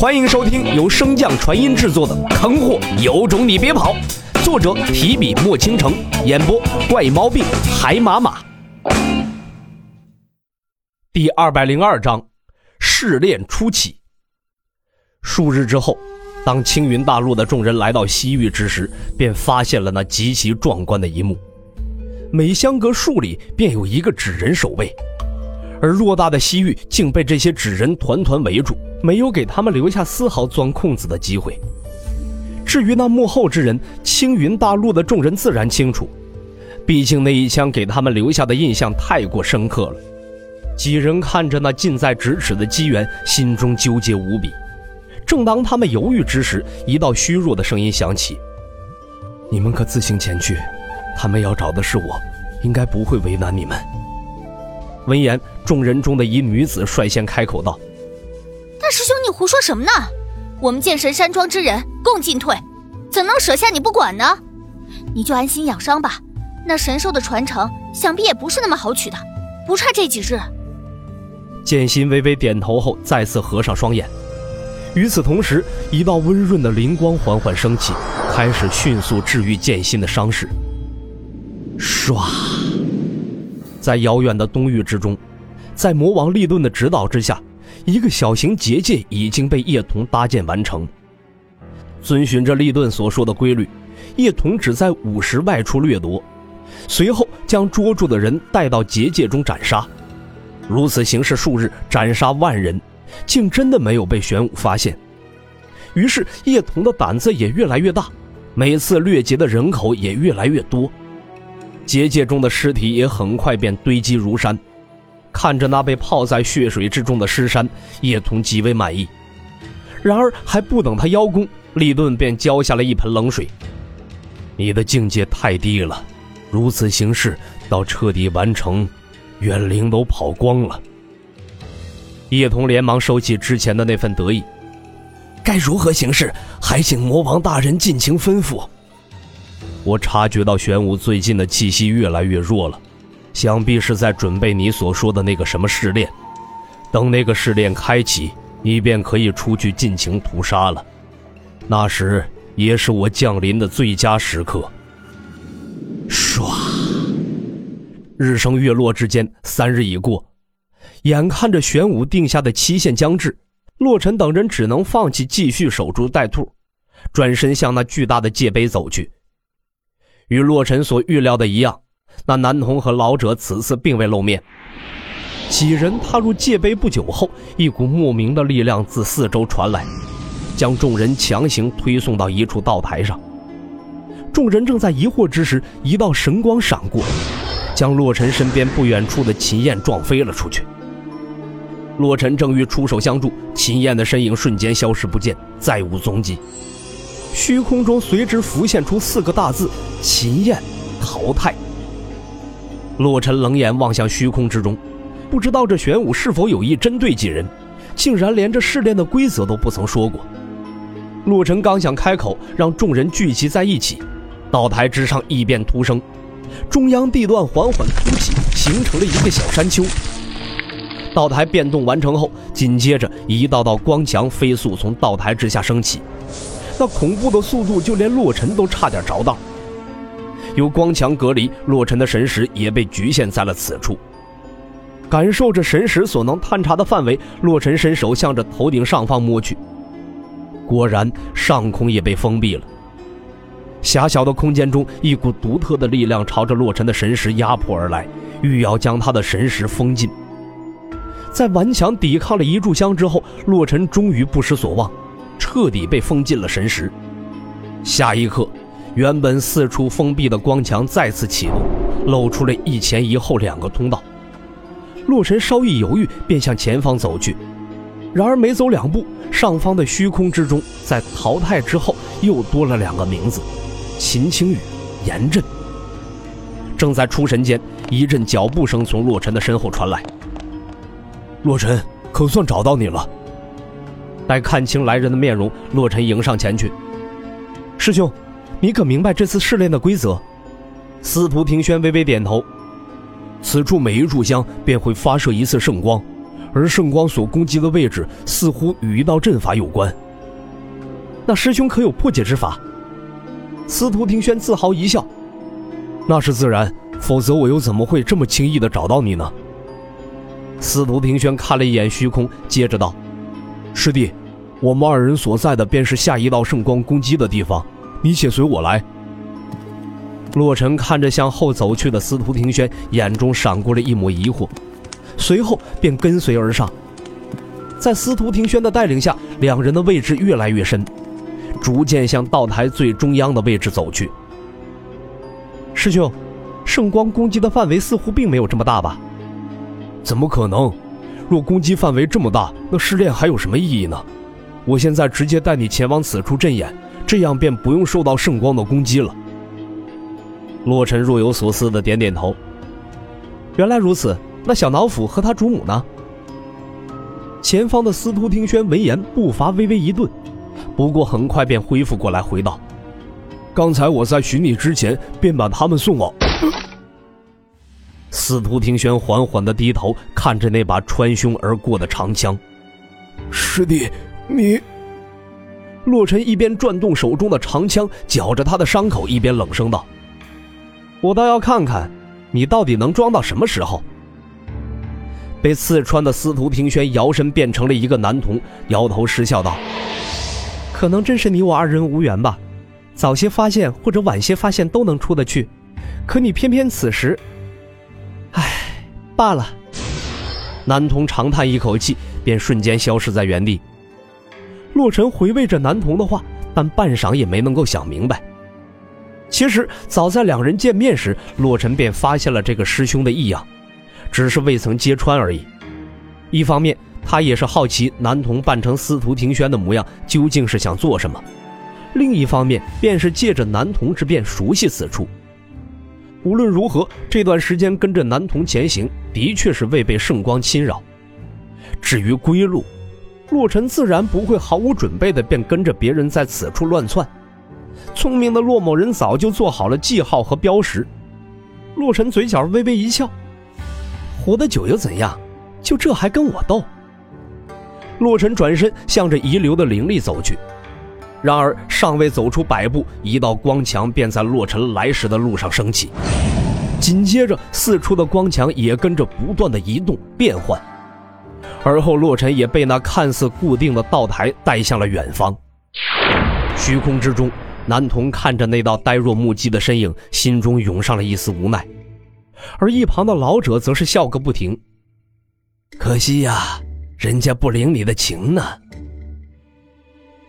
欢迎收听由升降传音制作的《坑货有种你别跑》，作者提笔墨倾城，演播怪毛病海马马。第二百零二章，试炼初期。数日之后，当青云大陆的众人来到西域之时，便发现了那极其壮观的一幕：每相隔数里，便有一个纸人守卫。而偌大的西域竟被这些纸人团团围住，没有给他们留下丝毫钻空子的机会。至于那幕后之人，青云大陆的众人自然清楚，毕竟那一枪给他们留下的印象太过深刻了。几人看着那近在咫尺的机缘，心中纠结无比。正当他们犹豫之时，一道虚弱的声音响起：“你们可自行前去，他们要找的是我，应该不会为难你们。”闻言，众人中的一女子率先开口道：“师兄，你胡说什么呢？我们剑神山庄之人共进退，怎能舍下你不管呢？你就安心养伤吧。那神兽的传承，想必也不是那么好取的，不差这几日。”剑心微微点头后，再次合上双眼。与此同时，一道温润的灵光缓缓升起，开始迅速治愈剑心的伤势。唰。在遥远的东域之中，在魔王利顿的指导之下，一个小型结界已经被叶童搭建完成。遵循着利顿所说的规律，叶童只在午时外出掠夺，随后将捉住的人带到结界中斩杀。如此行事数日，斩杀万人，竟真的没有被玄武发现。于是叶童的胆子也越来越大，每次掠劫的人口也越来越多。结界中的尸体也很快便堆积如山，看着那被泡在血水之中的尸山，叶童极为满意。然而还不等他邀功，利顿便浇下了一盆冷水：“你的境界太低了，如此行事到彻底完成，怨灵都跑光了。”叶童连忙收起之前的那份得意：“该如何行事，还请魔王大人尽情吩咐。”我察觉到玄武最近的气息越来越弱了，想必是在准备你所说的那个什么试炼。等那个试炼开启，你便可以出去尽情屠杀了。那时也是我降临的最佳时刻。唰，日升月落之间，三日已过，眼看着玄武定下的期限将至，洛尘等人只能放弃继续守株待兔，转身向那巨大的界碑走去。与洛尘所预料的一样，那男童和老者此次并未露面。几人踏入界碑不久后，一股莫名的力量自四周传来，将众人强行推送到一处道台上。众人正在疑惑之时，一道神光闪过，将洛尘身边不远处的秦燕撞飞了出去。洛尘正欲出手相助，秦燕的身影瞬间消失不见，再无踪迹。虚空中随之浮现出四个大字：“秦燕淘汰。”洛尘冷眼望向虚空之中，不知道这玄武是否有意针对几人，竟然连这试炼的规则都不曾说过。洛尘刚想开口，让众人聚集在一起，道台之上异变突生，中央地段缓缓凸起，形成了一个小山丘。道台变动完成后，紧接着一道道光墙飞速从道台之下升起。那恐怖的速度，就连洛尘都差点着道。由光墙隔离，洛尘的神识也被局限在了此处。感受着神识所能探查的范围，洛尘伸手向着头顶上方摸去。果然，上空也被封闭了。狭小的空间中，一股独特的力量朝着洛尘的神识压迫而来，欲要将他的神识封禁。在顽强抵抗了一炷香之后，洛尘终于不失所望。彻底被封禁了神识。下一刻，原本四处封闭的光墙再次启动，露出了一前一后两个通道。洛尘稍一犹豫，便向前方走去。然而没走两步，上方的虚空之中，在淘汰之后又多了两个名字：秦青雨、严震。正在出神间，一阵脚步声从洛尘的身后传来。洛尘，可算找到你了。待看清来人的面容，洛尘迎上前去。师兄，你可明白这次试炼的规则？司徒庭轩微微点头。此处每一炷香便会发射一次圣光，而圣光所攻击的位置似乎与一道阵法有关。那师兄可有破解之法？司徒庭轩自豪一笑：“那是自然，否则我又怎么会这么轻易的找到你呢？”司徒庭轩看了一眼虚空，接着道：“师弟，我们二人所在的便是下一道圣光攻击的地方，你且随我来。”洛尘看着向后走去的司徒庭轩，眼中闪过了一抹疑惑，随后便跟随而上。在司徒庭轩的带领下，两人的位置越来越深，逐渐向道台最中央的位置走去。师兄，圣光攻击的范围似乎并没有这么大吧？怎么可能？若攻击范围这么大，那试炼还有什么意义呢？我现在直接带你前往此处镇眼，这样便不用受到圣光的攻击了。洛尘若有所思的点点头。原来如此，那小脑斧和他主母呢？前方的司徒听轩闻言，步伐微微一顿，不过很快便恢复过来，回道：“刚才我在寻你之前，便把他们送往。”司徒听轩缓缓的低头，看着那把穿胸而过的长枪。师弟，你……洛尘一边转动手中的长枪，绞着他的伤口，一边冷声道。我倒要看看，你到底能装到什么时候？被刺穿的司徒庭轩摇身变成了一个男童，摇头失笑道：“可能真是你我二人无缘吧，早些发现或者晚些发现都能出得去，可你偏偏此时……唉，罢了。”男童长叹一口气，便瞬间消失在原地。洛尘回味着男童的话，但半晌也没能够想明白。其实早在两人见面时，洛尘便发现了这个师兄的异样，只是未曾揭穿而已。一方面，他也是好奇男童扮成司徒庭轩的模样究竟是想做什么；另一方面，便是借着男童之便熟悉此处。无论如何，这段时间跟着男童前行，的确是未被圣光侵扰。至于归路，洛尘自然不会毫无准备的便跟着别人在此处乱窜。聪明的洛某人早就做好了记号和标识。洛尘嘴角微微一笑：“活得久又怎样？就这还跟我斗？”洛尘转身向着遗留的灵力走去，然而尚未走出百步，一道光墙便在洛尘来时的路上升起，紧接着四处的光墙也跟着不断的移动变换，而后洛尘也被那看似固定的道台带向了远方，虚空之中。男童看着那道呆若木鸡的身影，心中涌上了一丝无奈，而一旁的老者则是笑个不停。可惜呀，人家不领你的情呢。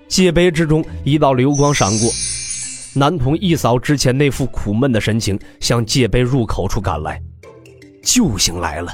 界碑之中，一道流光闪过，男童一扫之前那副苦闷的神情，向界碑入口处赶来。救星来了。